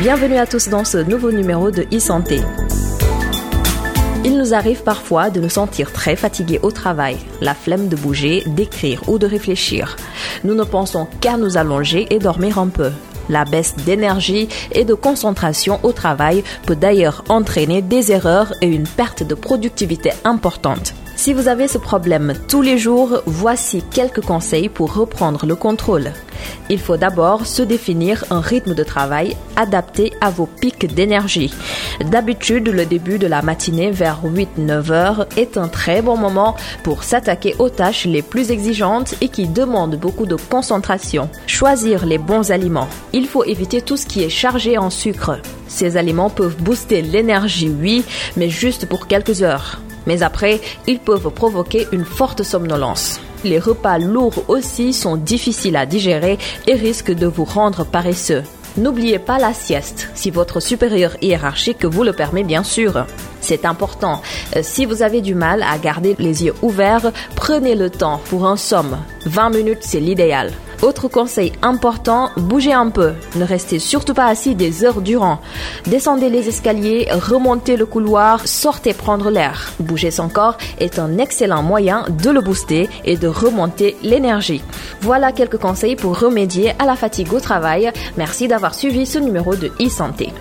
Bienvenue à tous dans ce nouveau numéro de e-santé. Il nous arrive parfois de nous sentir très fatigués au travail, la flemme de bouger, d'écrire ou de réfléchir. Nous ne pensons qu'à nous allonger et dormir un peu. La baisse d'énergie et de concentration au travail peut d'ailleurs entraîner des erreurs et une perte de productivité importante. Si vous avez ce problème tous les jours, voici quelques conseils pour reprendre le contrôle. Il faut d'abord se définir un rythme de travail adapté à vos pics d'énergie. D'habitude, le début de la matinée vers 8-9 heures est un très bon moment pour s'attaquer aux tâches les plus exigeantes et qui demandent beaucoup de concentration. Choisir les bons aliments. Il faut éviter tout ce qui est chargé en sucre. Ces aliments peuvent booster l'énergie, oui, mais juste pour quelques heures mais après, ils peuvent provoquer une forte somnolence. Les repas lourds aussi sont difficiles à digérer et risquent de vous rendre paresseux. N'oubliez pas la sieste, si votre supérieur hiérarchique vous le permet bien sûr. C'est important. Euh, si vous avez du mal à garder les yeux ouverts, prenez le temps pour un somme. 20 minutes, c'est l'idéal. Autre conseil important, bougez un peu. Ne restez surtout pas assis des heures durant. Descendez les escaliers, remontez le couloir, sortez prendre l'air. Bouger son corps est un excellent moyen de le booster et de remonter l'énergie. Voilà quelques conseils pour remédier à la fatigue au travail. Merci d'avoir suivi ce numéro de e-santé.